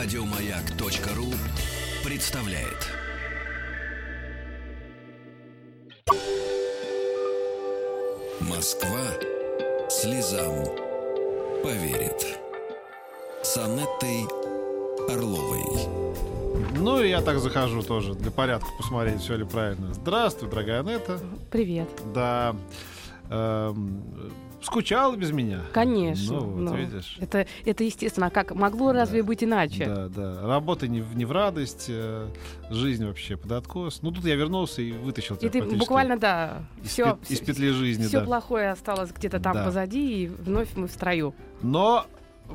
Радиомаяк.ру представляет. Москва слезам поверит. С Анеттой Орловой. Ну и я так захожу тоже для порядка посмотреть, все ли правильно. Здравствуй, дорогая Анетта. Привет. Да. Эм, скучала без меня. Конечно. Ну, вот, ну, видишь. Это, это естественно. А как могло разве быть иначе? Да, да. Работа не, в- не в радость, э, жизнь вообще под откос. Ну тут я вернулся и вытащил И тебя ты практически буквально, да, из, все, пет- из петли жизни, все да. плохое осталось где-то там Да. позади, и вновь мы в строю. Но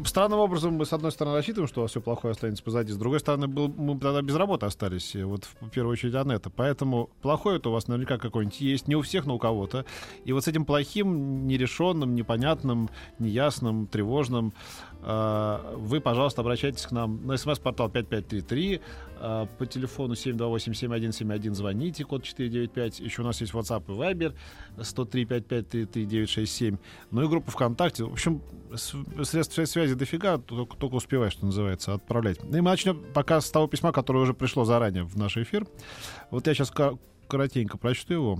странным образом мы, с одной стороны, рассчитываем, что все плохое останется позади. С другой стороны, был, мы тогда без работы остались. и Вот в первую очередь Анетта. Поэтому плохое это у вас наверняка какое-нибудь есть. Не у всех, но у кого-то. И вот с этим плохим, нерешенным, непонятным, неясным, тревожным э, вы, пожалуйста, обращайтесь к нам на смс-портал 5533, э, по телефону 728-7171 звоните, код 495. Еще у нас есть WhatsApp и Viber 103-5533-967. Ну и группа ВКонтакте. В общем, средств свя- связи дофига, только, только успевай, что называется, отправлять. Ну и мы начнем пока с того письма, которое уже пришло заранее в наш эфир. Вот я сейчас коротенько прочту его.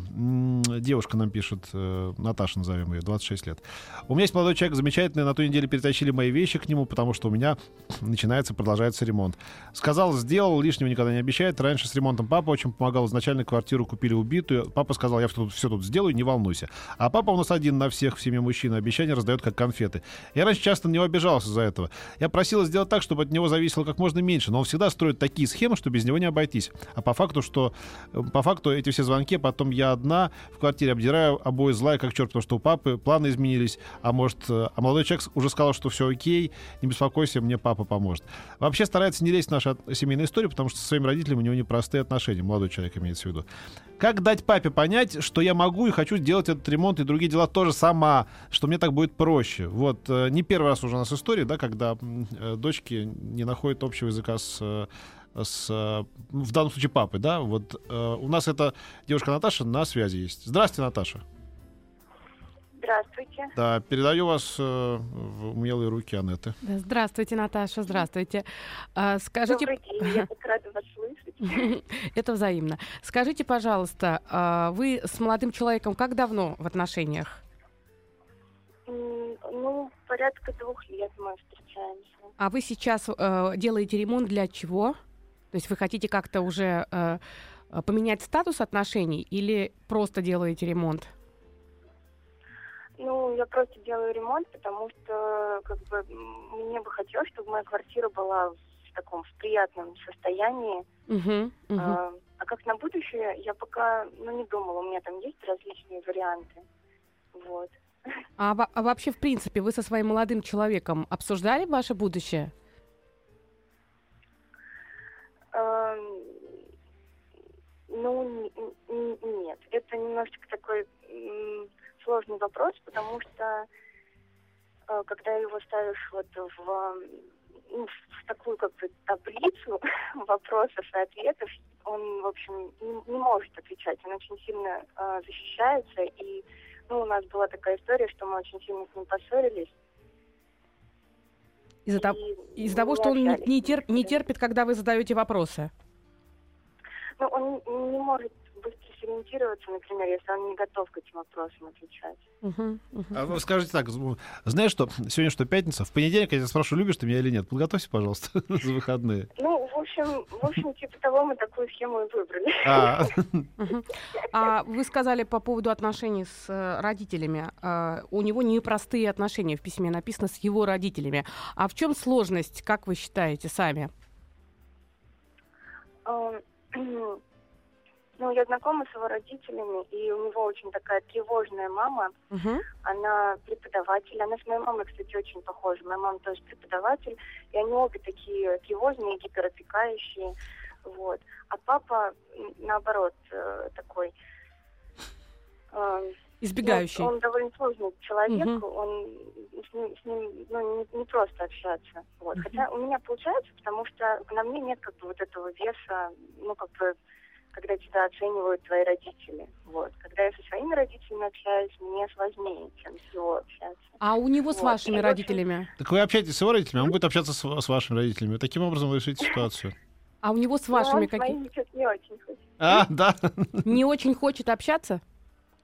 Девушка нам пишет, э, Наташа назовем ее, 26 лет. У меня есть молодой человек замечательный, на той неделе перетащили мои вещи к нему, потому что у меня начинается, продолжается ремонт. Сказал, сделал, лишнего никогда не обещает. Раньше с ремонтом папа очень помогал. Изначально квартиру купили убитую. Папа сказал, я тут, все тут сделаю, не волнуйся. А папа у нас один на всех в семье мужчин. Обещания раздает как конфеты. Я раньше часто на него обижался за этого. Я просил сделать так, чтобы от него зависело как можно меньше. Но он всегда строит такие схемы, что без него не обойтись. А по факту, что э, по факту эти все звонки, потом я одна в квартире обдираю обои злая как черт, потому что у папы планы изменились, а может, э, а молодой человек уже сказал, что все окей, не беспокойся, мне папа поможет. Вообще старается не лезть в нашу семейную историю, потому что со своими родителями у него непростые отношения, молодой человек имеется в виду. Как дать папе понять, что я могу и хочу сделать этот ремонт и другие дела тоже сама, что мне так будет проще? Вот, э, не первый раз уже у нас история, да, когда э, дочки не находят общего языка с с, э, в данном случае папы, да, вот э, у нас эта девушка Наташа на связи есть. Здравствуйте, Наташа. Здравствуйте. Да, передаю вас э, в умелые руки Анетты. Да, Здравствуйте, Наташа, здравствуйте. А, скажите, Добрый день, я так рада вас слышать. это взаимно. Скажите, пожалуйста, а, вы с молодым человеком как давно в отношениях? Ну, порядка двух лет мы встречаемся. А вы сейчас э, делаете ремонт для чего? То есть вы хотите как-то уже э, э, поменять статус отношений или просто делаете ремонт? Ну, я просто делаю ремонт, потому что как бы мне бы хотелось, чтобы моя квартира была в таком в приятном состоянии. Мгм, мгм. А, а как на будущее, я пока ну, не думала, у меня там есть различные варианты. Вот. А, а вообще, в принципе, вы со своим молодым человеком обсуждали ваше будущее? Эм, Ну, нет, это немножечко такой сложный вопрос, потому что э, когда его ставишь вот в, ну, в такую как бы таблицу вопросов и ответов, он, в общем, не, не может отвечать, он очень сильно э, защищается, и ну, у нас была такая история, что мы очень сильно с ним поссорились. Из-за того, из-за того что он не, общались. не тер- не терпит, когда вы задаете вопросы. Ну, он не может быстро сориентироваться, например, если он не готов к этим вопросам отвечать. Мгм, мгм. А вы скажите так, знаешь что, сегодня что, пятница? В понедельник я тебя спрошу, любишь ты меня или нет? Подготовься, пожалуйста, за выходные. Ну, в общем, в общем, типа того мы такую схему и выбрали. А. А вы сказали по поводу отношений с э, родителями. А, у него непростые отношения в письме написано с его родителями. А в чем сложность, как вы считаете сами? Ну, я знакома с его родителями, и у него очень такая тревожная мама. Мгм. Она преподаватель. Она с моей мамой, кстати, очень похожа. Моя мама тоже преподаватель. И они обе такие тревожные, гиперопекающие. Вот. А папа, наоборот, э, такой... эм, Избегающий. Ну, он довольно сложный человек, Мгм. он с ним, с ним, ну, не, не просто общаться. Вот. Мгм. Хотя у меня получается, потому что на мне нет как бы вот этого веса, ну как бы когда тебя оценивают твои родители. Вот. Когда я со своими родителями общаюсь, мне сложнее, чем с его общаться. А у него с Вот. вашими И, родителями? Так вы общаетесь с его родителями, а он будет общаться с, с вашими родителями. Таким образом вы решите ситуацию. А у него с Ну, вашими он какие? не очень хочет. А, да. Не очень хочет общаться?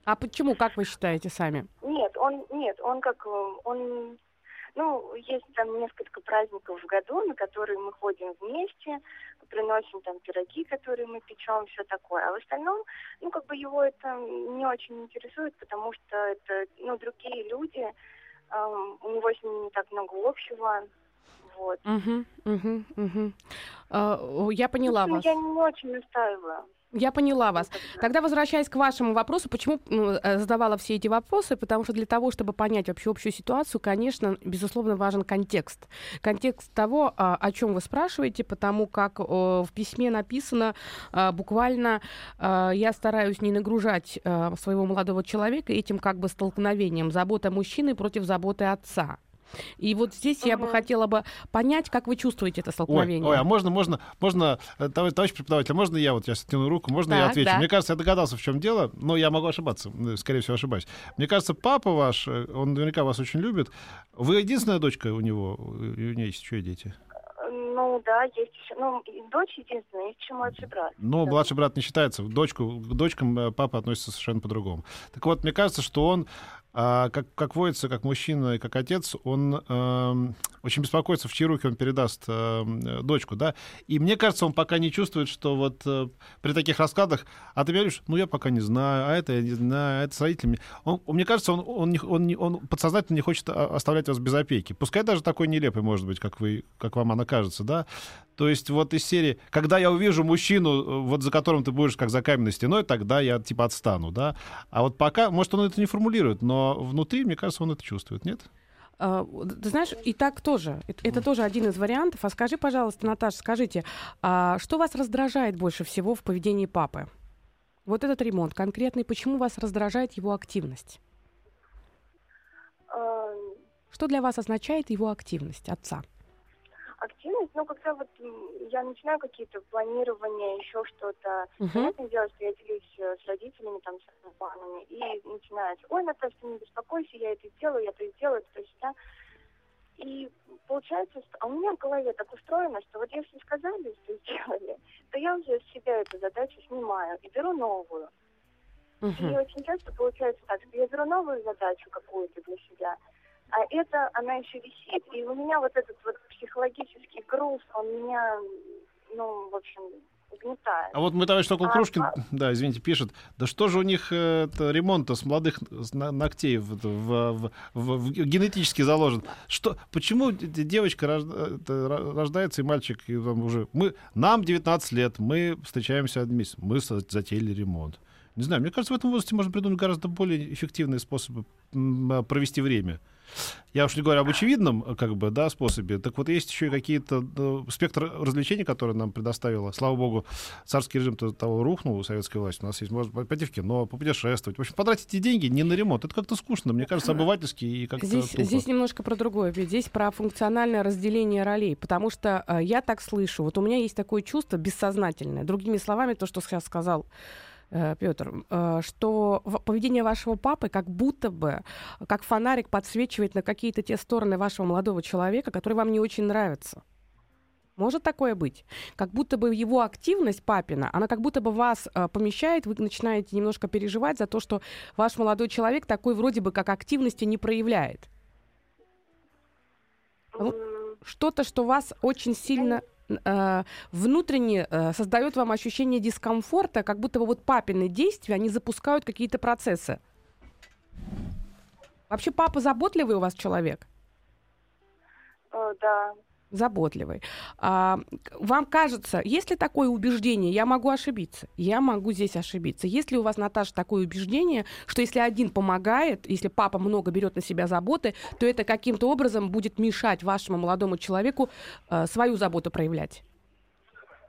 А почему, как вы считаете сами? Нет, он нет, он как он ну, есть там несколько праздников в году, на которые мы ходим вместе, приносим там пироги, которые мы печем, все такое. А в остальном, ну, как бы его это не очень интересует, потому что это, ну, другие люди, эм, у него с ними не так много общего. Вот. Угу, угу, угу. Я поняла Ну, вас. Я не очень настаиваю. Я поняла вас. Тогда возвращаясь к вашему вопросу, почему ну, э, задавала все эти вопросы, потому что для того, чтобы понять вообще общую ситуацию, конечно, безусловно, важен контекст. Контекст того, а, о чем вы спрашиваете, потому как в письме написано а, буквально, а, я стараюсь не нагружать своего молодого человека этим как бы столкновением забота мужчины против заботы отца. И вот здесь я бы хотела бы понять, как вы чувствуете это Ой, столкновение. ой, а можно, можно, можно, э, товарищ, товарищ преподаватель, можно я вот сейчас тяну руку, можно я Так, отвечу? да. Мне кажется, я догадался, в чем дело, но я могу ошибаться, э, скорее всего, ошибаюсь. Мне кажется, папа ваш, э, он наверняка вас очень любит. Вы единственная дочка у него, у нее есть еще и дети? Ну, да, есть еще, ну, дочь единственная, есть еще младший брат. Но Да. младший брат не считается. Дочку, к дочкам папа относится совершенно по-другому. Так вот, мне кажется, что он, а, как, как водится, как мужчина и как отец, он эм, очень беспокоится, в чьи руки он передаст э, дочку, да. И мне кажется, он пока не чувствует, что вот э, при таких раскладах, а ты говоришь, ну я пока не знаю, а это я не знаю, а это с родителями. Он, мне кажется, он, он, он, не- он подсознательно не хочет а, оставлять вас без опеки. Пускай даже такой нелепый, может быть, как, вы, как вам она кажется, да. То есть вот из серии, когда я увижу мужчину, э, вот за которым ты будешь как за каменной стеной, тогда я типа отстану, да. А вот пока, может, он это не формулирует, но внутри, мне кажется, он это чувствует, нет? А, Ты знаешь, и так тоже. Это, это тоже один из вариантов. А скажи, пожалуйста, Наташа, скажите, а что вас раздражает больше всего в поведении папы? Вот этот ремонт конкретный, почему вас раздражает его активность? Эм, Что для вас означает его активность отца? Активность, ну, когда вот я начинаю какие-то планирования, еще что-то, понятное дело, что я делюсь с родителями, там, с планами, и начинается, ой, Наташа, ты не беспокойся, я это сделаю, я это сделаю, то сюда. И получается, что- а у меня в голове так устроено, что вот если сказали, что сделали, то я уже с себя эту задачу снимаю и беру новую. И Мгм. очень часто получается так, что я беру новую задачу какую-то для себя, а это, она еще висит. И у меня вот этот вот психологический груз, он меня, ну, в общем, угнетает. А вот мы товарищ Сокол А, Крушкин, а- да, извините, пишет, да что же у них э, это, ремонт-то с молодых ногтей в, в- в- в- генетически заложен? Что, почему девочка ра- рождается и мальчик и там уже... Мы, нам 19 лет, мы встречаемся один месяц, мы затеяли ремонт. Не знаю, мне кажется, в этом возрасте можно придумать гораздо более эффективные способы а, провести время. Я уж не говорю об очевидном, э, как бы, да, способе. Так вот, есть еще и какие-то э, спектр развлечений, которые нам предоставила. Слава богу, царский режим -то того рухнул, советская власть. У нас есть, можно пойти в кино, попутешествовать. В общем, потратить эти деньги не на ремонт. Это как-то скучно, мне кажется, обывательски и как-то Здесь, тупо. здесь немножко про другое, ведь здесь про функциональное разделение ролей, потому что э, я так слышу, вот у меня есть такое чувство бессознательное, другими словами, то, что сейчас сказал Петр, что в- поведение вашего папы как будто бы, как фонарик подсвечивает на какие-то те стороны вашего молодого человека, которые вам не очень нравятся. Может такое быть? Как будто бы его активность папина, она как будто бы вас э, помещает, вы начинаете немножко переживать за то, что ваш молодой человек такой вроде бы как активности не проявляет. Что-то, что вас очень сильно э, внутренне э, создает вам ощущение дискомфорта, как будто бы вот папины действия, они запускают какие-то процессы. Вообще папа заботливый у вас человек? э, Да. Заботливый. А, вам кажется, есть ли такое убеждение, я могу ошибиться, я могу здесь ошибиться. Есть ли у вас, Наташа, такое убеждение, что если один помогает, если папа много берет на себя заботы, то это каким-то образом будет мешать вашему молодому человеку э, свою заботу проявлять?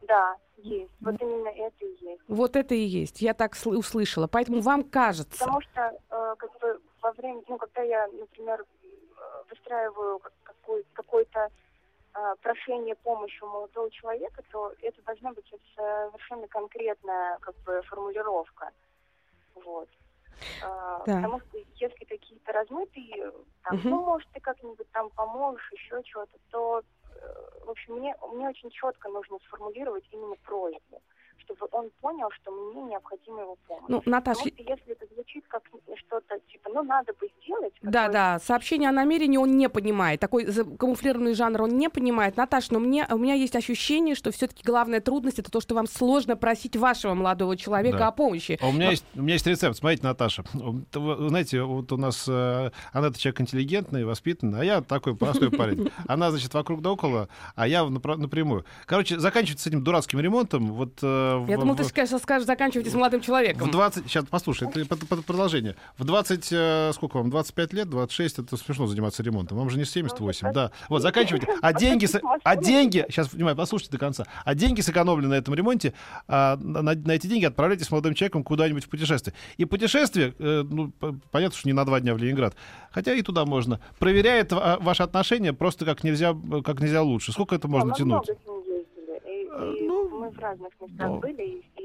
Да, есть. Вот именно это и есть. Вот это и есть. Я так сл- услышала. Поэтому вам кажется. Потому что э, как бы во время, ну, когда я, например, э, выстраиваю как- какой- какой-то прошение помощи у молодого человека, то это должна быть совершенно конкретная как бы формулировка. Вот. Да. Потому что если какие-то размытые, там, Мгм. ну, может, ты как-нибудь там поможешь, еще чего-то, то, э, в общем, мне, мне очень четко нужно сформулировать именно просьбу, чтобы он понял, что мне необходима его помощь. Ну, Наташ, Потому что если это звучит как что-то типа, ну, надо бы сделать, Да, какое- да, сообщение о намерении он не понимает. Такой камуфлированный жанр он не понимает. Наташ, но мне, у меня есть ощущение, что все-таки главная трудность это то, что вам сложно просить вашего молодого человека Да. о помощи. А у меня есть, у меня есть рецепт. Смотрите, Наташа. Вы знаете, вот у нас э, она человек интеллигентный, воспитанный, а я такой простой парень. Она, значит, вокруг да около, а я напрямую. Короче, заканчивается с этим дурацким ремонтом. Вот, э, Я думал, в- ты, конечно, скажешь, заканчивайте с молодым человеком. В 20... Сейчас, послушай, это продолжение. В 20... э, Сколько вам? 25 лет? 26? Это смешно заниматься ремонтом. Вам же не 78, да. Вот, заканчивайте. А деньги... А деньги... Сейчас, внимание, послушайте до конца. А деньги, сэкономленные на этом ремонте, а, на, на эти деньги отправляйтесь с молодым человеком куда-нибудь в путешествие. И путешествие, э, ну, понятно, что не на два дня в Ленинград, хотя и туда можно, проверяет ва- ваши отношения просто как нельзя, как нельзя лучше. Сколько это можно тянуть? и, и ну, мы в разных местах ну. были, и,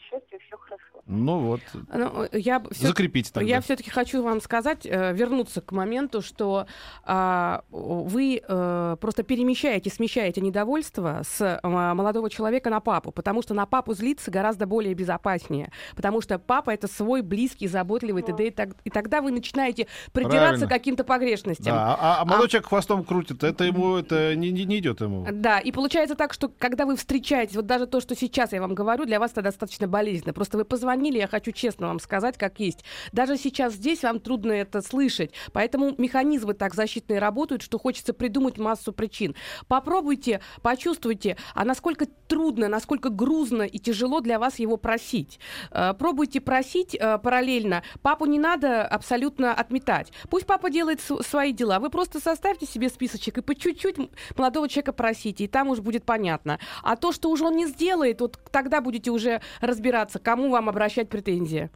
путешествиях все хорошо. Ну вот, Ну, я всё- закрепите тогда. Я все-таки хочу вам сказать, э, вернуться к моменту, что а, вы э, просто перемещаете, смещаете недовольство с а, молодого человека на папу, потому что на папу злиться гораздо более безопаснее, потому что папа это свой близкий, заботливый т.д. И, так- и тогда вы начинаете придираться к каким-то погрешностям. Да, а, а молодой человек хвостом крутит, это ему, это не, не, не идет ему. Да, и получается так, что когда вы встречаетесь, вот даже то, что сейчас я вам говорю, для вас это достаточно болезненно. Просто вы позвонили, я хочу честно вам сказать, как есть. Даже сейчас здесь вам трудно это слышать. Поэтому механизмы так защитные работают, что хочется придумать массу причин. Попробуйте, почувствуйте, а насколько трудно, насколько грузно и тяжело для вас его просить. Э, Пробуйте просить э, параллельно. Папу не надо абсолютно отметать. Пусть папа делает свои дела. Вы просто составьте себе списочек и по чуть-чуть молодого человека просите, и там уже будет понятно. А то, что уже он не сделает, вот тогда будете уже разбираться, кому вам обращать претензии.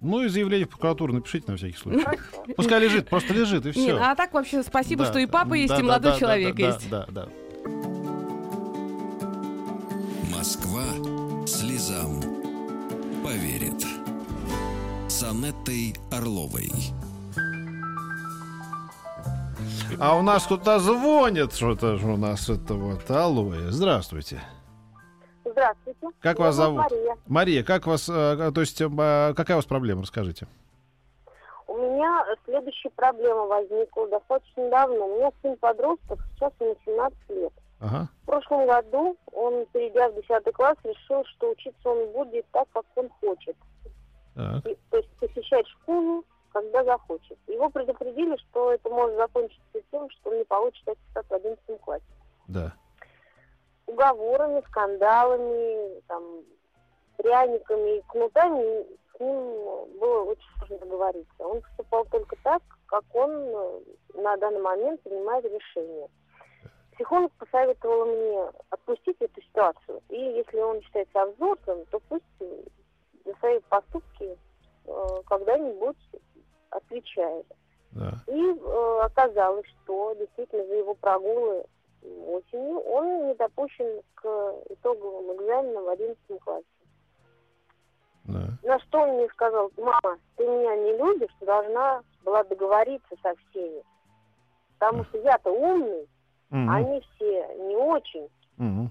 Ну и заявление в прокуратуру напишите на всякий случай. Пускай лежит, просто лежит, и все. Нет, а так вообще спасибо, что и папа есть, и молодой человек есть. Да, да, да. Москва слезам поверит. С Анеттой Орловой. А у нас кто-то звонит, что-то у нас это вот. Алло, здравствуйте. Здравствуйте. Как Меня вас зовут? Мария. Мария, как вас, э, то есть, э, какая у вас проблема, расскажите. У меня следующая проблема возникла достаточно давно. У меня сын подросток, сейчас ему 17 лет. Ага, В прошлом году он, перейдя в 10 класс, решил, что учиться он будет так, как он хочет. так, И- то есть посещать школу, когда захочет. Его предупредили, что это может закончиться тем, что он не получит аттестат в 11 классе. да. Уговорами, скандалами, там, пряниками и кнутами с ним было очень сложно договориться. Он поступал только так, как он э, на данный момент принимает решение. Психолог посоветовал мне отпустить эту ситуацию. И если он считает себя взрослым, то пусть э, за свои поступки э, когда-нибудь отвечает. да. И э, оказалось, что действительно за его прогулы осенью он не допущен к итоговым экзаменам в 11 классе. да. На что он мне сказал, мама, ты меня не любишь, ты должна была договориться со всеми. Потому что я-то умный, Мгм, а они все не очень. мгм.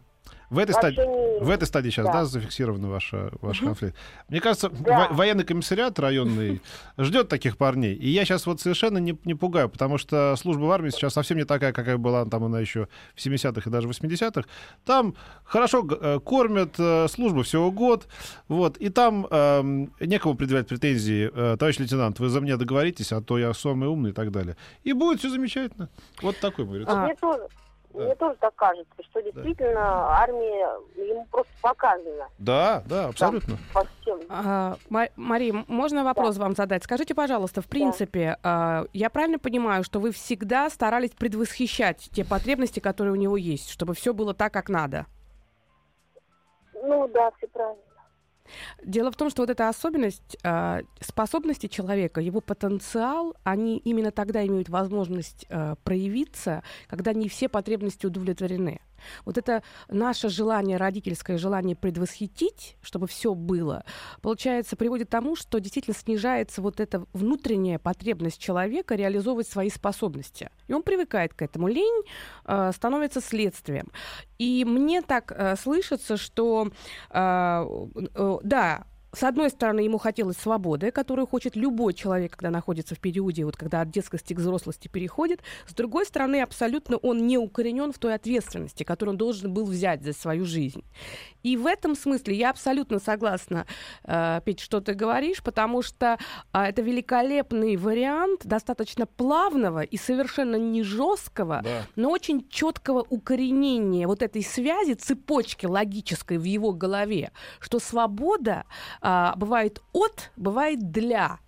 В этой, стадии, не- в этой стадии сейчас, да, Да. зафиксирован ваш, э, ваш конфликт. Мне кажется, Да. во- военный комиссариат районный ждет таких парней. И я сейчас вот совершенно не, не пугаю, потому что служба в армии сейчас совсем не такая, какая была там она еще в 70-х и даже 80-х. Там хорошо э, кормят, э, служба всего год. Вот, и там эм, некому предъявлять претензии. э, товарищ лейтенант, вы за меня договоритесь, а то я самый умный и так далее. И будет все замечательно. Вот такой мой рецепт. А. Мне тоже, Да. мне тоже так кажется, что действительно армия ему просто показана Да, да, абсолютно. по всем. А, Ма- Мария, можно вопрос вам задать? Скажите, пожалуйста, в принципе, а, я правильно понимаю, что вы всегда старались предвосхищать те потребности, которые у него есть, чтобы все было так, как надо? Ну да, все правильно. Дело в том, что вот эта особенность э, способности человека, его потенциал, они именно тогда имеют возможность э, проявиться, когда не все потребности удовлетворены. Вот это наше желание, родительское желание предвосхитить, чтобы все было, получается, приводит к тому, что действительно снижается вот эта внутренняя потребность человека реализовывать свои способности. И он привыкает к этому. Лень э, становится следствием. И мне так э, слышится, что э, э, да, с одной стороны, ему хотелось свободы, которую хочет любой человек, когда находится в периоде, вот когда от детскости к взрослости переходит. С другой стороны, абсолютно он не укоренен в той ответственности, которую он должен был взять за свою жизнь. И в этом смысле я абсолютно согласна, э, Петь, что ты говоришь, потому что э, это великолепный вариант достаточно плавного и совершенно не жесткого, да. но очень четкого укоренения вот этой связи, цепочки логической в его голове, что свобода э, бывает от, бывает для.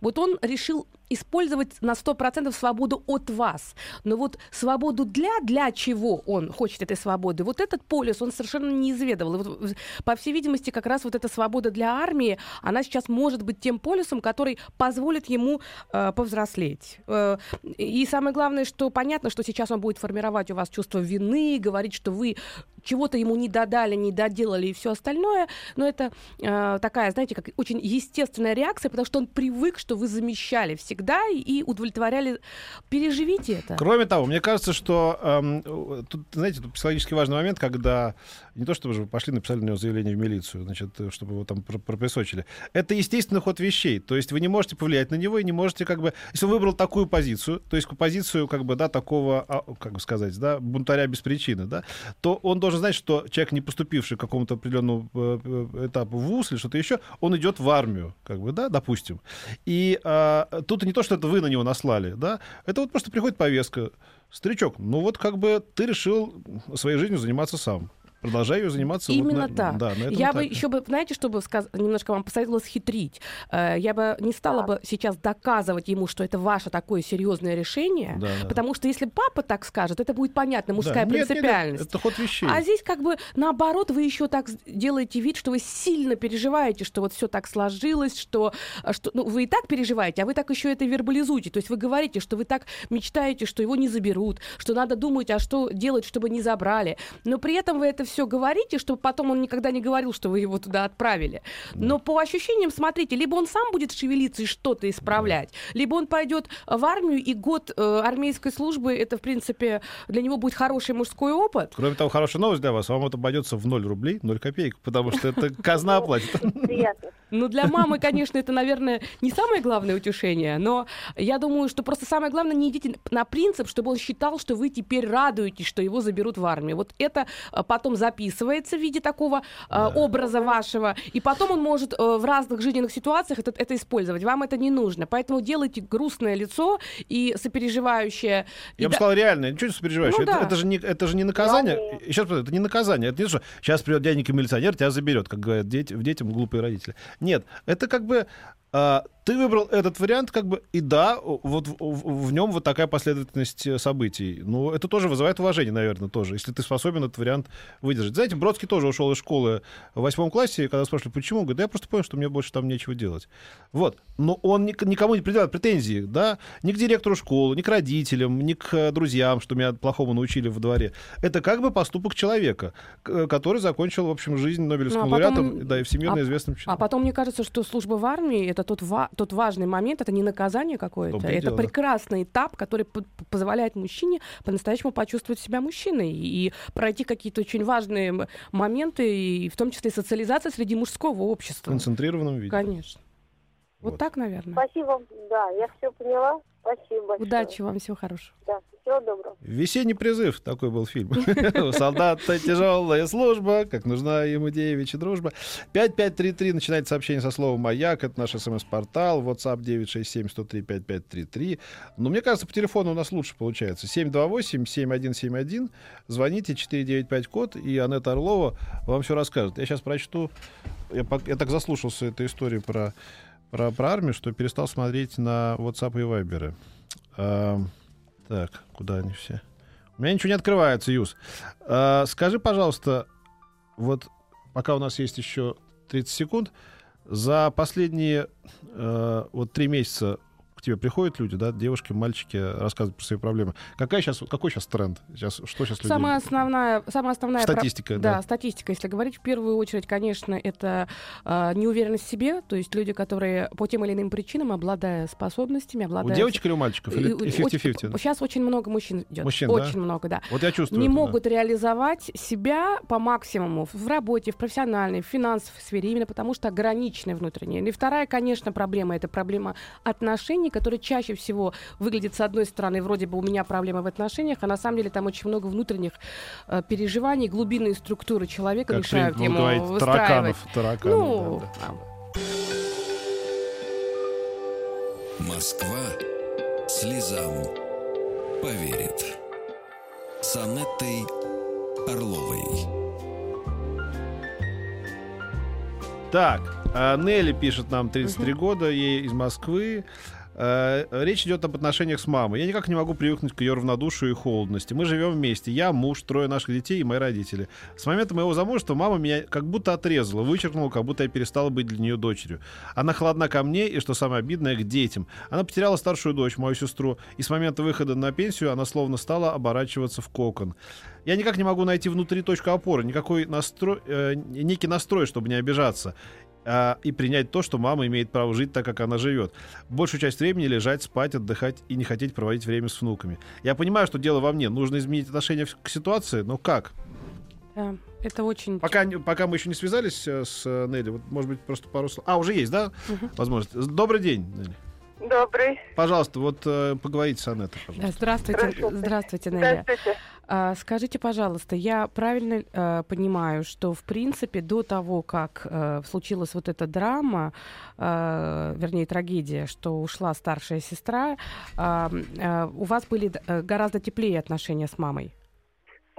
Вот он решил использовать на 100% свободу от вас. Но вот свободу для, для чего он хочет этой свободы, вот этот полюс он совершенно не изведывал. Вот, по всей видимости, как раз вот эта свобода для армии, она сейчас может быть тем полюсом, который позволит ему э, повзрослеть. Э, и самое главное, что понятно, что сейчас он будет формировать у вас чувство вины, говорить, что вы чего-то ему не додали, не доделали и все остальное, но это э, такая, знаете, как очень естественная реакция, потому что он привык, что вы замещали всегда и удовлетворяли. Переживите это. Кроме того, мне кажется, что эм, тут, знаете, тут психологически важный момент, когда не то, чтобы вы пошли, написали на него заявление в милицию, значит, чтобы его там пропесочили. Это естественный ход вещей. То есть вы не можете повлиять на него и не можете как бы... Если он выбрал такую позицию, то есть позицию как бы, да, такого, а, как бы сказать, да, бунтаря без причины, да, то он должен знать, что человек, не поступивший к какому-то определенному э, э, этапу в ВУЗ или что-то еще, он идет в армию, как бы, да, допустим. И а, тут не то, что это вы на него наслали, да, это вот просто приходит повестка. Старичок, ну вот как бы ты решил своей жизнью заниматься сам продолжаю заниматься. Именно вот на, так. Да, на этом я этапе. бы еще бы, знаете, чтобы сказ... немножко вам посоветовала схитрить. Э, я бы не стала да. бы сейчас доказывать ему, что это ваше такое серьезное решение, да, да. потому что если папа так скажет, это будет понятно, мужская да. принципиальность. Нет, нет, это ход вещей. А здесь как бы наоборот вы еще так делаете вид, что вы сильно переживаете, что вот все так сложилось, что, что ну, вы и так переживаете, а вы так еще это вербализуете. То есть вы говорите, что вы так мечтаете, что его не заберут, что надо думать, а что делать, чтобы не забрали. Но при этом вы это все говорите, чтобы потом он никогда не говорил, что вы его туда отправили. Но по ощущениям, смотрите, либо он сам будет шевелиться и что-то исправлять, либо он пойдет в армию, и год э, армейской службы, это, в принципе, для него будет хороший мужской опыт. Кроме того, хорошая новость для вас, вам это обойдется в 0 рублей, 0 копеек, потому что это казна оплатит. Ну, для мамы, конечно, это, наверное, не самое главное утешение, но я думаю, что просто самое главное, не идите на принцип, чтобы он считал, что вы теперь радуетесь, что его заберут в армию. Вот это э, потом записывается в виде такого э, да. образа вашего, и потом он может э, в разных жизненных ситуациях это, это использовать. Вам это не нужно. Поэтому делайте грустное лицо и сопереживающее. Я и бы да... сказал реальное. Ничего не сопереживающее. Ну, это, да. это, же не, это же не наказание. Еще раз, это не наказание. Это не то, что сейчас придет дяденька милиционер, тебя заберет, как говорят дети, в детям глупые родители. Нет, это как бы а, ты выбрал этот вариант, как бы, и да, вот в, в, в нем вот такая последовательность э, событий. Ну, это тоже вызывает уважение, наверное, тоже, если ты способен этот вариант выдержать. Знаете, Бродский тоже ушел из школы в восьмом классе, когда спрашивали, почему, он говорит, да я просто понял, что мне больше там нечего делать. Вот. Но он ни, никому не предъявляет претензий, да, ни к директору школы, ни к родителям, ни к э, друзьям, что меня плохому научили в дворе. Это как бы поступок человека, который закончил, в общем, жизнь Нобелевским ну, а потом, лауреатом, да, и всемирно а, известным человеком. А потом, мне кажется, что служба в армии — это тот, ва- тот важный момент, это не наказание какое-то, это дело. прекрасный этап, который п- позволяет мужчине по-настоящему почувствовать себя мужчиной и пройти какие-то очень важные моменты, и в том числе социализация среди мужского общества. В концентрированном виде. Конечно. Вот, вот так, наверное. Спасибо, да, я все поняла. Спасибо большое. Удачи вам, всего хорошего. Да, всего доброго. Весенний призыв, такой был фильм. Солдат-то тяжелая служба, как нужна ему девичья дружба. 5533 начинает сообщение со словом «Маяк». Это наш смс-портал. WhatsApp 967-103-5533. Но мне кажется, по телефону у нас лучше получается. 728-7171. Звоните, 495 код, и Анетта Орлова вам все расскажет. Я сейчас прочту. Я, я так заслушался этой истории про про, про армию, что перестал смотреть на WhatsApp и Viber. Так, куда они все? У меня ничего не открывается, Юс. А, скажи, пожалуйста, вот пока у нас есть еще 30 секунд. За последние э, вот три месяца к тебе приходят люди, да, девушки, мальчики, рассказывают про свои проблемы. Какая сейчас, какой сейчас тренд? Сейчас, что сейчас люди? Самая основная, самая основная про- Статистика, Да, да. статистика, если говорить, в первую очередь, конечно, это э, неуверенность в себе, то есть люди, которые по тем или иным причинам, обладая способностями, У обладая... девочек или у мальчиков? Или И- и очень- 50-50? Сейчас очень много мужчин идет. Мужчин, да? очень много, да. Вот я чувствую не это, да. могут реализовать себя по максимуму в работе, в профессиональной, в финансовой сфере, именно потому что ограничены внутренние. И вторая, конечно, проблема — это проблема отношений, которые чаще всего выглядят с одной стороны, вроде бы у меня проблемы в отношениях, а на самом деле там очень много внутренних э, переживаний, глубинные структуры человека Как мешают принято ему говорить, выстраивать. тараканов, тараканов, Ну, да, да. а, Москва слезам поверит. С Анеттой Орловой. Так, а, Нелли пишет нам 33 года, ей из Москвы. Э, Речь идет об отношениях с мамой. Я никак не могу привыкнуть к ее равнодушию и холодности. Мы живем вместе. Я, муж, трое наших детей и мои родители. С момента моего замужества мама меня как будто отрезала, вычеркнула, как будто я перестала быть для нее дочерью. Она холодна ко мне и, что самое обидное, к детям. Она потеряла старшую дочь, мою сестру, и с момента выхода на пенсию она словно стала оборачиваться в кокон. Я никак не могу найти внутри точку опоры, никакой настрой, э, некий настрой, чтобы не обижаться а, и принять то, что мама имеет право жить так, как она живет. Большую часть времени лежать, спать, отдыхать и не хотеть проводить время с внуками. Я понимаю, что дело во мне. Нужно изменить отношение к ситуации, но как? да, это очень... Пока, пока мы еще не связались э, с э, Нелли, вот, может быть, просто пару слов. А, уже есть, да? Возможность. Добрый день, Нелли. Добрый. Пожалуйста, вот э, поговорите с Анеттой, Да, пожалуйста. Здравствуйте, Хорошо. здравствуйте, Нелли. Здравствуйте. А, Скажите, пожалуйста, я правильно э, понимаю, что в принципе до того, как э, случилась вот эта драма, вернее трагедия, что ушла старшая сестра, а, у вас были э, гораздо теплее отношения с мамой?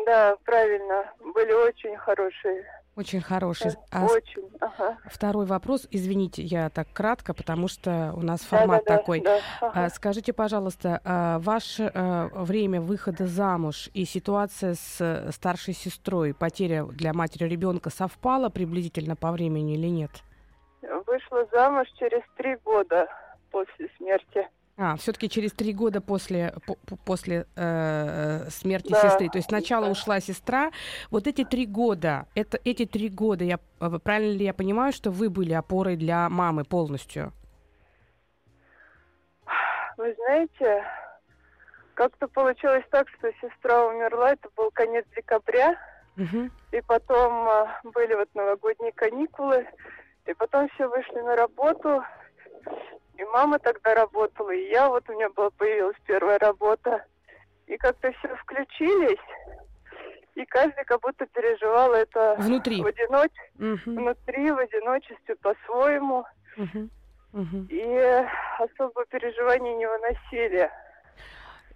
Да, правильно. Были очень хорошие. Очень хорошие. А с- Очень. Ага. второй вопрос, извините, я так кратко, потому что у нас формат Да-да-да, такой. да, А, ага. Скажите, пожалуйста, а, ваше э, время выхода замуж и ситуация с э, старшей сестрой, потеря для матери ребенка совпала приблизительно по времени или нет? Вышла замуж через три года после смерти. А, все-таки через три года после, по- по- после э, смерти Да, сестры. То есть сначала да. ушла сестра. Вот эти три года, это эти три года, я, э, правильно ли я понимаю, что вы были опорой для мамы полностью? Вы знаете, как-то получилось так, что сестра умерла, это был конец декабря, Мгм. и потом а, были вот новогодние каникулы, и потом все вышли на работу, и мама тогда работала, и я, вот у меня была, появилась первая работа, и как-то все включились, и каждый как будто переживал это Внутри. в одиноч... Мгм. внутри, в одиночестве по-своему, Мгм. Мгм. и особо переживаний не выносили.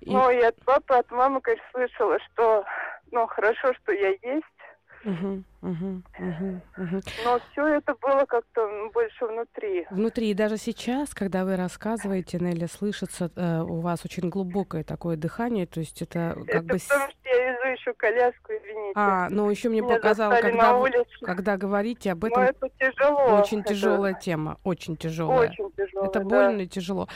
И- Ну, и от папы, от мамы, конечно, слышала, что, ну, хорошо, что я есть, Мгм, но все это было как-то больше внутри. Внутри, и даже сейчас, когда вы рассказываете, Нелли, слышится э, у вас очень глубокое такое дыхание, то есть это как это бы... потому, что я везу еще коляску, извините. А, но еще мне Меня показало, застали когда, вы- когда говорите об Но этом, это тяжело. очень Это тяжелая тема, очень тяжелая. Очень тяжело. Это больно и тяжело.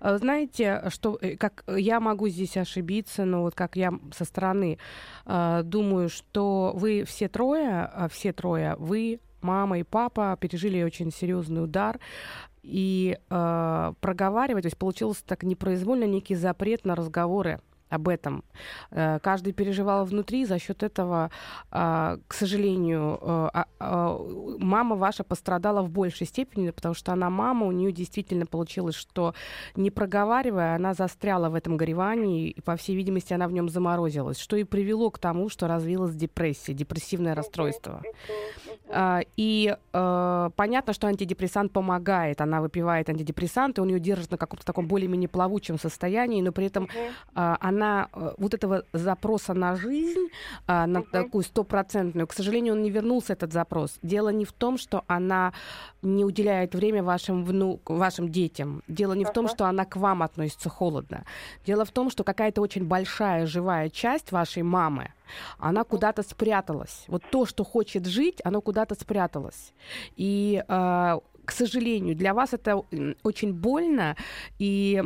А, Знаете, что э, как я могу здесь ошибиться, но вот как я со стороны а, думаю, что вы все трое, все трое, вы, мама и папа пережили очень серьезный удар. И э, проговаривать, то есть получился так непроизвольно некий запрет на разговоры об этом. Э, Каждый переживал внутри, за счет этого, а, к сожалению, э, а- а, мама ваша пострадала в большей степени, потому что она мама, у нее действительно получилось, что не проговаривая, она застряла в этом горевании, и, по всей видимости, она в нем заморозилась, что и привело к тому, что развилась депрессия, депрессивное расстройство. И э, понятно, что антидепрессант помогает. Она выпивает антидепрессанты, он ее держит на каком-то таком более-менее плавучем состоянии, но при этом она э, вот этого запроса на жизнь, а, на такую стопроцентную, к сожалению, он не вернулся, этот запрос. Дело не в том, что она не уделяет время вашим, вну... вашим детям. Дело не в том, что она к вам относится холодно. Дело в том, что какая-то очень большая живая часть вашей мамы, она куда-то спряталась. Вот то, что хочет жить, оно куда-то спряталось. И э, к сожалению, для вас это очень больно, и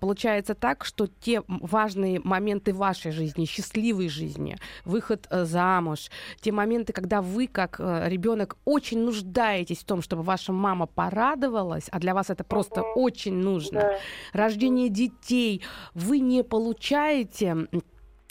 получается так, что те важные моменты вашей жизни, счастливой жизни, выход э, замуж, те моменты, когда вы, как э, ребенок, очень нуждаетесь в том, чтобы ваша мама порадовалась, а для вас это просто uh-huh. очень нужно, да. рождение детей, вы не получаете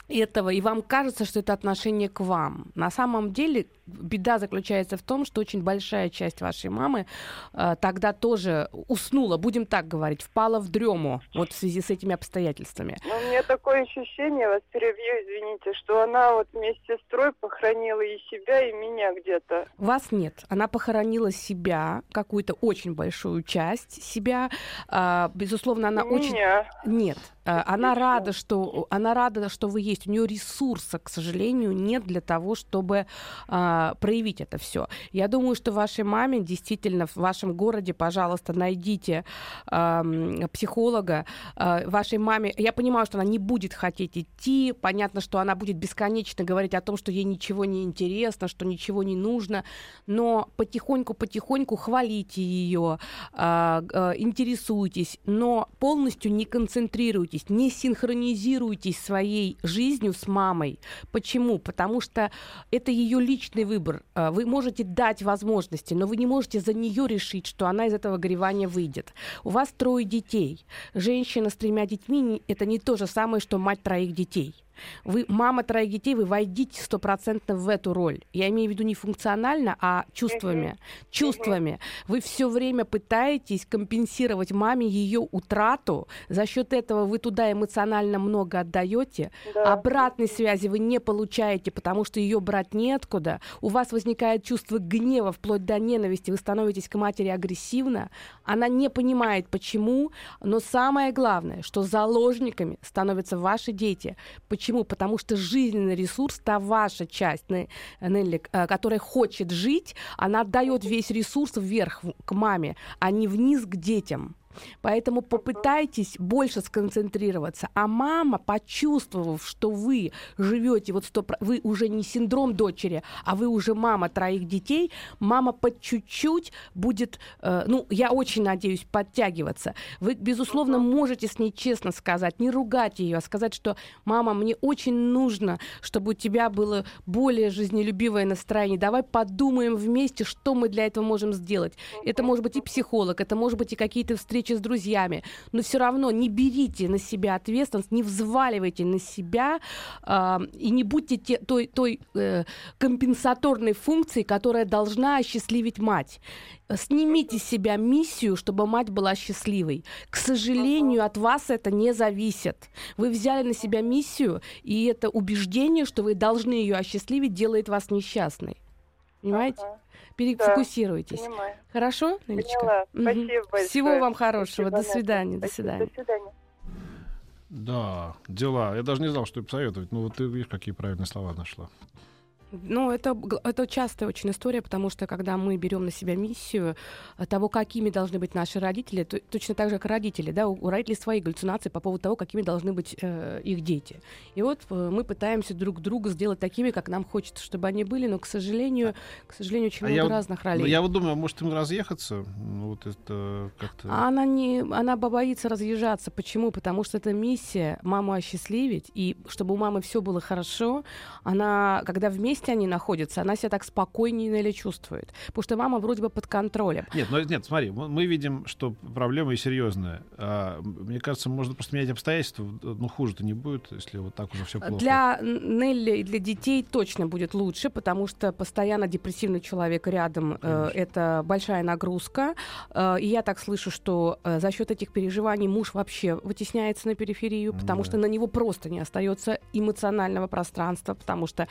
этого, и вам кажется, что это отношение к вам. На самом деле беда заключается в том, что очень большая часть вашей мамы э, тогда тоже уснула, будем так говорить, впала в дрему вот в связи с этими обстоятельствами. Но у меня такое ощущение, вас перебью, извините, что она вот вместе с сестрой похоронила и себя, и меня где-то. Вас нет. Она похоронила себя, какую-то очень большую часть себя. Э, безусловно, она и очень... Меня. Нет. Э, она рада, что она рада, что вы есть. У нее ресурса, к сожалению, нет для того, чтобы э, а, проявить это все. Я думаю, что вашей маме действительно в вашем городе, пожалуйста, найдите э, психолога. Э, вашей маме, я понимаю, что она не будет хотеть идти, понятно, что она будет бесконечно говорить о том, что ей ничего не интересно, что ничего не нужно, но потихоньку-потихоньку хвалите ее, э, э, интересуйтесь, но полностью не концентрируйтесь, не синхронизируйтесь своей жизнью с мамой. Почему? Потому что это ее личный выбор. А, вы можете дать возможности, но вы не можете за нее решить, что она из этого горевания выйдет. У вас трое детей. Женщина с тремя детьми – это не то же самое, что мать троих детей. Вы, мама троих детей, вы войдите стопроцентно в эту роль. Я имею в виду не функционально, а чувствами. Uh-huh. Чувствами. Вы все время пытаетесь компенсировать маме ее утрату. За счет этого вы туда эмоционально много отдаете. Да. Обратной связи вы не получаете, потому что ее брать неоткуда. У вас возникает чувство гнева, вплоть до ненависти. Вы становитесь к матери агрессивно. Она не понимает, почему. Но самое главное, что заложниками становятся ваши дети. Почему Почему? Потому что жизненный ресурс, та ваша часть, Нелли, э, которая хочет жить, она отдает весь ресурс вверх к маме, а не вниз к детям. Поэтому попытайтесь больше сконцентрироваться. А мама, почувствовав, что вы живете, вот 100, вы уже не синдром дочери, а вы уже мама троих детей, мама по чуть-чуть будет, э, ну, я очень надеюсь, подтягиваться. Вы, безусловно, можете с ней честно сказать, не ругать ее, а сказать, что мама, мне очень нужно, чтобы у тебя было более жизнелюбивое настроение. Давай подумаем вместе, что мы для этого можем сделать. Это может быть и психолог, это может быть и какие-то встречи встречи с друзьями, но все равно не берите на себя ответственность, не взваливайте на себя э, и не будьте те, той, той э, компенсаторной функцией, которая должна осчастливить мать. Снимите с себя миссию, чтобы мать была счастливой. К сожалению, от вас это не зависит. Вы взяли на себя миссию, и это убеждение, что вы должны ее осчастливить, делает вас несчастной. Понимаете? Ага перефокусируйтесь. Да, Хорошо, Наличка? Поняла. Угу. Спасибо большое. Всего вам хорошего. Спасибо, до свидания. До свидания. До свидания. Да, дела. Я даже не знал, что посоветовать. Ну, вот ты видишь, какие правильные слова нашла. Ну, это, это частая очень история, потому что когда мы берем на себя миссию э, того, какими должны быть наши родители, то, точно так же, как родители, да, у, у родителей свои галлюцинации по поводу того, какими должны быть э, их дети. И вот э, мы пытаемся друг друга сделать такими, как нам хочется, чтобы они были, но, к сожалению, к сожалению, очень а много я, разных ролей. Ну, я вот думаю, может им разъехаться? Ну, вот это как-то... А она, не, она боится разъезжаться. Почему? Потому что это миссия маму осчастливить, и чтобы у мамы все было хорошо, она, когда вместе вместе они находятся, она себя так спокойнее или чувствует. Потому что мама вроде бы под контролем. Нет, ну, нет, смотри, мы видим, что проблема и серьезная. А, мне кажется, можно просто менять обстоятельства. Ну, хуже-то не будет, если вот так уже все плохо. Для Нелли и для детей точно будет лучше, потому что постоянно депрессивный человек рядом э, это большая нагрузка. Э, и я так слышу, что э, за счет этих переживаний муж вообще вытесняется на периферию, потому да. что на него просто не остается эмоционального пространства, потому что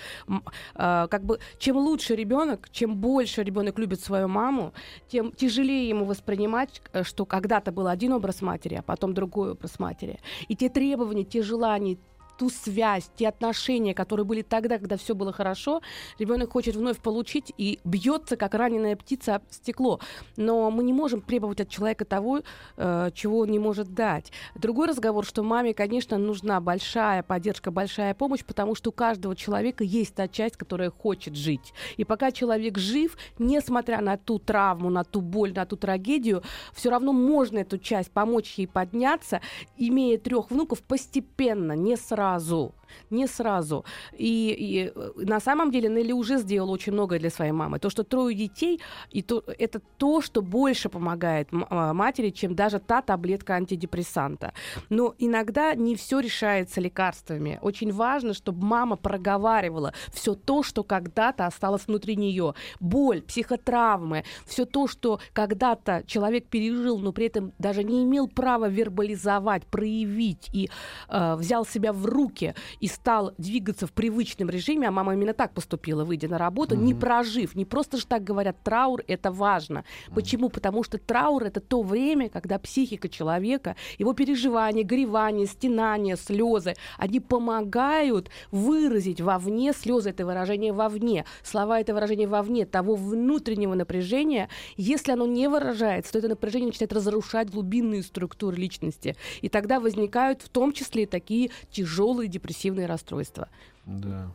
э, как бы чем лучше ребенок, чем больше ребенок любит свою маму, тем тяжелее ему воспринимать, э, что когда-то был один образ матери, а потом другой образ матери. И те требования, те желания, ту связь, те отношения, которые были тогда, когда все было хорошо, ребенок хочет вновь получить и бьется, как раненая птица об стекло. Но мы не можем требовать от человека того, э, чего он не может дать. Другой разговор, что маме, конечно, нужна большая поддержка, большая помощь, потому что у каждого человека есть та часть, которая хочет жить. И пока человек жив, несмотря на ту травму, на ту боль, на ту трагедию, все равно можно эту часть помочь ей подняться, имея трех внуков постепенно, не сразу prazo. Не сразу. И, и э, на самом деле Нелли уже сделала очень многое для своей мамы. То, что трое детей, и то, это то, что больше помогает а, матери, чем даже та таблетка антидепрессанта. Но иногда не все решается лекарствами. Очень важно, чтобы мама проговаривала все то, что когда-то осталось внутри нее. Боль, психотравмы, все то, что когда-то человек пережил, но при этом даже не имел права вербализовать, проявить и э, взял себя в руки и стал двигаться в привычном режиме, а мама именно так поступила, выйдя на работу, mm-hmm. не прожив. Не просто же так говорят, траур это важно. Mm-hmm. Почему? Потому что траур это то время, когда психика человека, его переживания, горевания, стенания, слезы, они помогают выразить вовне, слезы это выражение вовне, слова это выражение вовне, того внутреннего напряжения. Если оно не выражается, то это напряжение начинает разрушать глубинные структуры личности. И тогда возникают в том числе такие тяжелые депрессивные депрессивные расстройства. Да.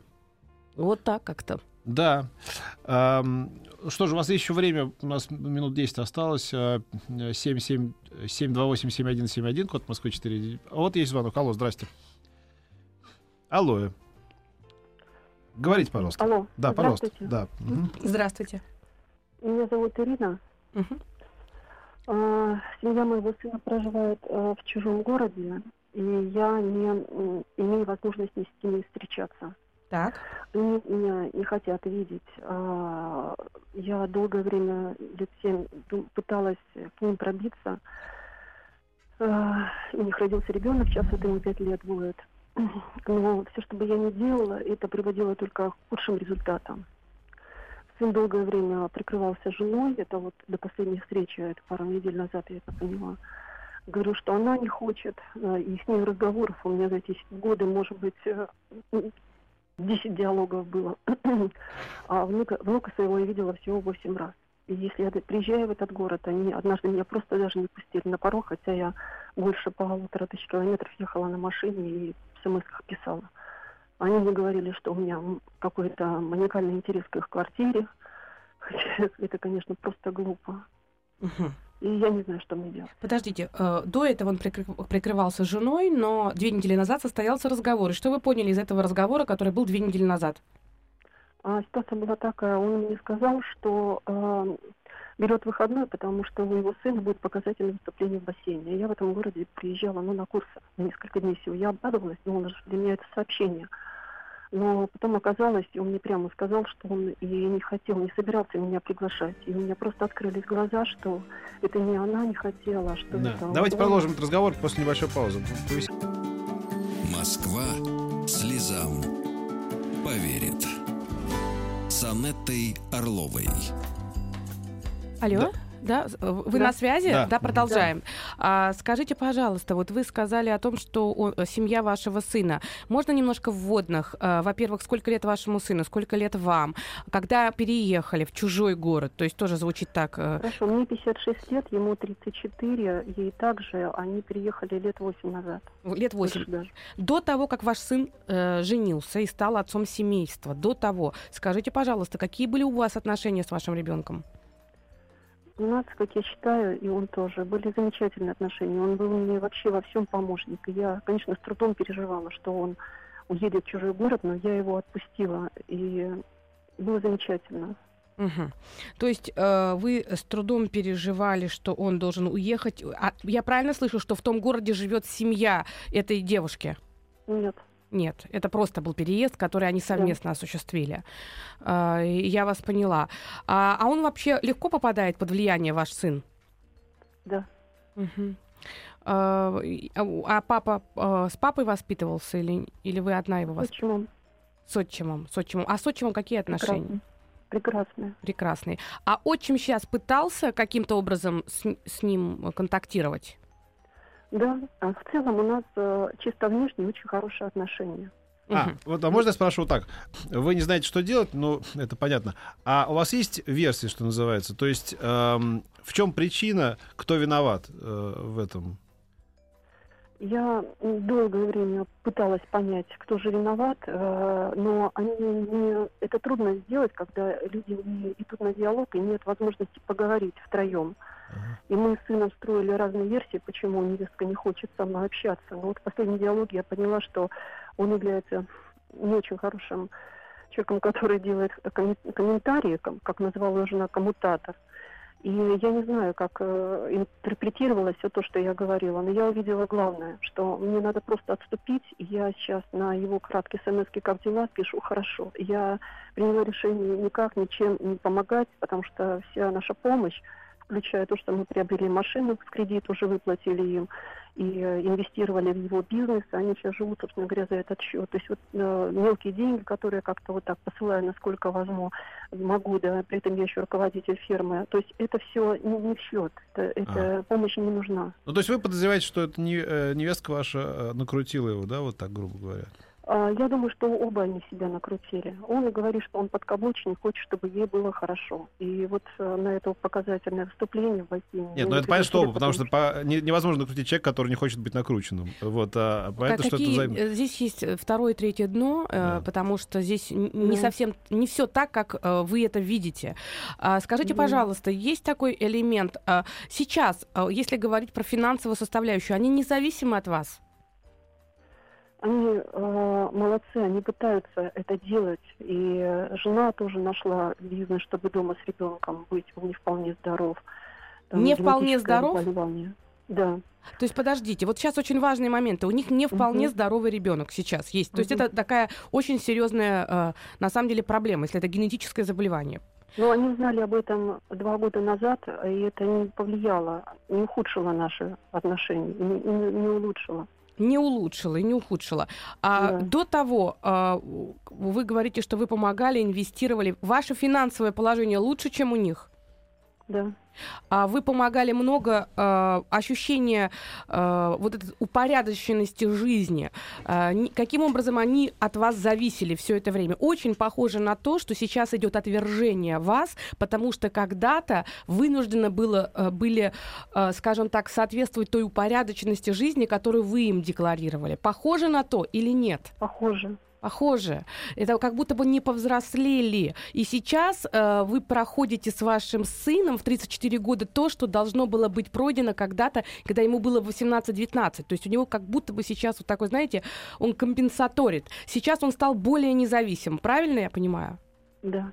Вот так как-то. Да. Что же, у вас есть еще время, у нас минут 10 осталось. 728-7171, код Москвы 4. Вот есть звонок. Алло, здрасте. Алло. Говорите, пожалуйста. Алло. Да, пожалуйста. Да. Здравствуйте. Меня зовут Ирина. Угу. А, семья моего сына проживает а, в чужом городе и я не имею возможности с ними встречаться. Так. Они меня не хотят видеть. А, я долгое время, лет семь, пыталась к ним пробиться. А, у них родился ребенок, сейчас это ему пять лет будет. Но все, что бы я ни делала, это приводило только к худшим результатам. Сын долгое время прикрывался женой, это вот до последней встречи, это пару недель назад я это поняла. Говорю, что она не хочет. Э, и с ней разговоров у меня за эти годы, может быть, 10 э, диалогов было. а внука, внука своего я видела всего 8 раз. И если я приезжаю в этот город, они однажды меня просто даже не пустили на порог, хотя я больше полутора тысяч километров ехала на машине и в смс писала. Они мне говорили, что у меня какой-то маникальный интерес к их квартире. Хотя это, конечно, просто глупо. Угу. И я не знаю, что мне делать. Подождите, э, до этого он прикры- прикрывался женой, но две недели назад состоялся разговор. И что вы поняли из этого разговора, который был две недели назад? А, ситуация была такая. Он мне сказал, что э, берет выходной, потому что у его сына будет показательное выступление в бассейне. Я в этом городе приезжала ну, на курсы на несколько дней всего. Я обрадовалась, думала, что для меня это сообщение. Но потом оказалось, он мне прямо сказал, что он и не хотел, не собирался меня приглашать. И у меня просто открылись глаза, что это не она не хотела, а что да. это Давайте он... продолжим этот разговор после небольшой паузы. Москва слезам поверит. С Анеттой Орловой. Алло? Да. Да, вы да. на связи? Да, да продолжаем. Да. А, скажите, пожалуйста, вот вы сказали о том, что он, э, семья вашего сына. Можно немножко вводных? А, во-первых, сколько лет вашему сыну, сколько лет вам? Когда переехали в чужой город? То есть тоже звучит так. Э, Хорошо, мне 56 лет, ему 34, ей также они переехали лет 8 назад. Лет 8. До того, как ваш сын э, женился и стал отцом семейства, до того, скажите, пожалуйста, какие были у вас отношения с вашим ребенком? Нас, как я считаю, и он тоже, были замечательные отношения. Он был мне вообще во всем помощник. И я, конечно, с трудом переживала, что он уедет в чужой город, но я его отпустила. И было замечательно. Угу. То есть э, вы с трудом переживали, что он должен уехать. А я правильно слышу, что в том городе живет семья этой девушки? Нет. Нет, это просто был переезд, который они совместно да. осуществили. Uh, я вас поняла. А, а он вообще легко попадает под влияние ваш сын? Да. Uh, а папа с папой воспитывался или, или вы одна его воспитывала? С отчимом. С отчимом. А с отчимом какие отношения? Прекрасные. Прекрасные. А отчим сейчас пытался каким-то образом с, с ним контактировать? Да, а в целом у нас э, чисто внешне очень хорошие отношения. А, вот, а можно я спрошу так? Вы не знаете, что делать, ну, это понятно. А у вас есть версии, что называется? То есть эм, в чем причина, кто виноват э, в этом? Я долгое время пыталась понять, кто же виноват, э, но они не, это трудно сделать, когда люди не идут на диалог и нет возможности поговорить втроем. И мы с сыном строили разные версии, почему невестка не хочет со мной общаться. Но вот в последнем диалоге я поняла, что он является не очень хорошим человеком, который делает коммен- комментарии, ком- как назвала жена, коммутатор. И я не знаю, как э, интерпретировалось все то, что я говорила, но я увидела главное, что мне надо просто отступить. И я сейчас на его краткий смс как дела пишу хорошо. Я приняла решение никак, ничем не помогать, потому что вся наша помощь, включая то, что мы приобрели машину в кредит, уже выплатили им, и э, инвестировали в его бизнес, они сейчас живут, собственно говоря, за этот счет. То есть вот э, мелкие деньги, которые как-то вот так посылаю, насколько возьму, могу, да, при этом я еще руководитель фирмы. То есть это все не, не в счет, это, это помощь не нужна. Ну, то есть вы подозреваете, что это не, э, невестка ваша э, накрутила его, да, вот так, грубо говоря? А, Я думаю, что оба они себя накрутили. Он и говорит, что он подкаблучник, хочет, чтобы ей было хорошо. И вот э, на это показательное выступление войти... Нет, ну это понятно, что оба, потому что по- не- невозможно накрутить человека, который не хочет быть накрученным. Вот, а понятно, что это Какие- взаимно. э, Здесь есть э, второе и третье дно, Да. потому что здесь не Да. совсем, не все так, как вы это видите. А, Скажите, Да. пожалуйста, есть такой элемент а, сейчас, если говорить про финансовую составляющую, они независимы от вас? Они э, молодцы, они пытаются это делать. И э, жена тоже нашла бизнес, чтобы дома с ребенком быть. Он не вполне здоров. Не вполне здоров? заболевание. Да. То есть, подождите, вот сейчас очень важные моменты. У них не вполне Мгм. здоровый ребенок сейчас есть. То есть Мгм. это такая очень серьезная, э, на самом деле, проблема, если это генетическое заболевание. Но они узнали об этом два года назад, и это не повлияло, не ухудшило наши отношения, не, не- не улучшило. Не улучшила и не ухудшила. А Да. до того а, вы говорите, что вы помогали, инвестировали. Ваше финансовое положение лучше, чем у них. Да. А вы помогали много а, ощущения а, вот этой упорядоченности жизни. Ни- каким образом они от вас зависели все это время? Очень похоже на то, что сейчас идет отвержение вас, потому что когда-то вынуждено было, а, были, а, скажем так, соответствовать той упорядоченности жизни, которую вы им декларировали. Похоже на то или нет? Похоже. Похоже. Это как будто бы не повзрослели. И сейчас э, вы проходите с вашим сыном в 34 года то, что должно было быть пройдено когда-то, когда ему было 18-19. То есть у него как будто бы сейчас вот такой, знаете, он компенсаторит. Сейчас он стал более независим. Правильно я понимаю? Да.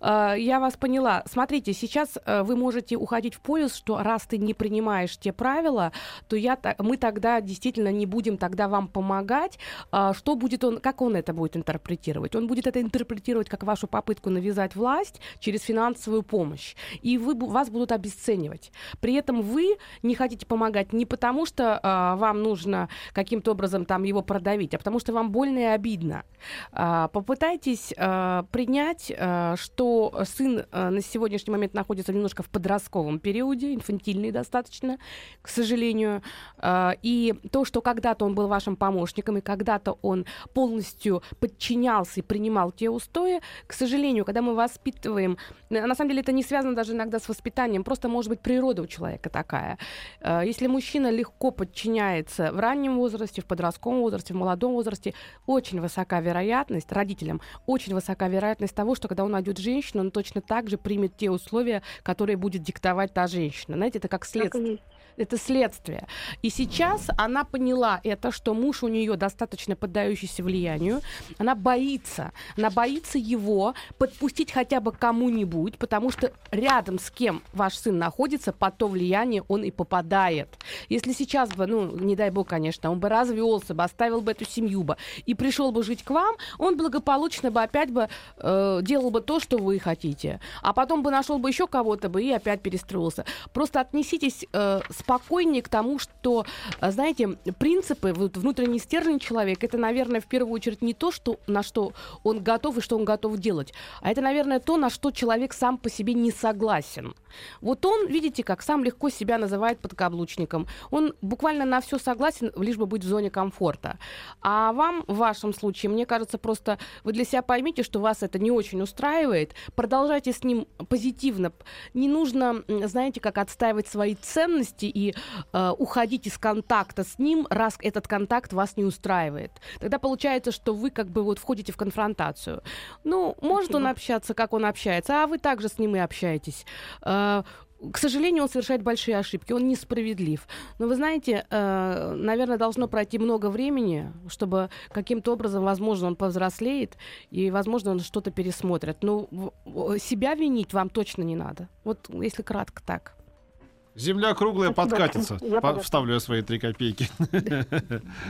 А, Я вас поняла. Смотрите, сейчас э, вы можете уходить в полюс, что раз ты не принимаешь те правила, то я, мы тогда действительно не будем тогда вам помогать. А, Что будет он, как он это будет интерпретировать? Он будет это интерпретировать как вашу попытку навязать власть через финансовую помощь. И вы, вас будут обесценивать. При этом вы не хотите помогать не потому, что а, вам нужно каким-то образом там его продавить, а потому что вам больно и обидно. Попытайтесь принять, что сын а, на сегодняшний момент находится немножко в подростковом периоде, инфантильный достаточно, к сожалению. А, И то, что когда-то он был вашим помощником, и когда-то он полностью подчинялся и принимал те устои, к сожалению, когда мы воспитываем, на самом деле это не связано даже иногда с воспитанием, просто может быть природа у человека такая. Если мужчина легко подчиняется в раннем возрасте, в подростковом возрасте, в молодом возрасте, очень высока вероятность, родителям, очень высока вероятность того, что когда он найдет женщину, он точно так же примет те условия, которые будет диктовать та женщина. Знаете, это как следствие. Это следствие. И сейчас она поняла это, что муж у нее достаточно поддающийся влиянию. Она боится. Она боится его подпустить хотя бы кому-нибудь, потому что рядом с кем ваш сын находится, под то влияние он и попадает. Если сейчас бы, ну, не дай бог, конечно, он бы развелся бы, оставил бы эту семью бы и пришел бы жить к вам, он благополучно бы опять бы э, делал бы то, что вы хотите. А потом бы нашел бы еще кого-то бы и опять перестроился. Просто отнеситесь э, с спокойнее к тому, что, а, знаете, принципы, вот внутренний стержень человека, это, наверное, в первую очередь не то, что, на что он готов и что он готов делать, а это, наверное, то, на что человек сам по себе не согласен. Вот он, видите, как сам легко себя называет подкаблучником. Он буквально на все согласен, лишь бы быть в зоне комфорта. А вам, в вашем случае, мне кажется, просто вы для себя поймите, что вас это не очень устраивает. Продолжайте с ним позитивно. Не нужно, знаете, как отстаивать свои ценности и э, уходить из контакта с ним, раз этот контакт вас не устраивает. Тогда получается, что вы как бы вот входите в конфронтацию. Ну, может Спасибо. он общаться, как он общается, а вы также с ним и общаетесь. Э, к сожалению, он совершает большие ошибки, он несправедлив. Но вы знаете, э, наверное, должно пройти много времени, чтобы каким-то образом, возможно, он повзрослеет, и, возможно, он что-то пересмотрит. Но себя винить вам точно не надо. Вот если кратко так. Земля круглая Спасибо. подкатится. Я По- вставлю я свои три копейки.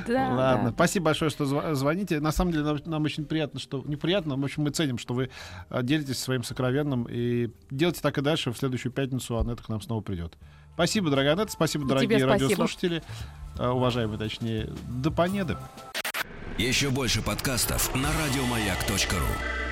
Да, Ладно. Да. Спасибо большое, что звоните. На самом деле нам, нам очень приятно, что неприятно, но в общем мы ценим, что вы а, делитесь своим сокровенным и делайте так и дальше. В следующую пятницу Анетта к нам снова придет. Спасибо, дорогая Анетта. Спасибо, и дорогие спасибо. радиослушатели. А, уважаемые, точнее, до понеды. Еще больше подкастов на радиомаяк.ру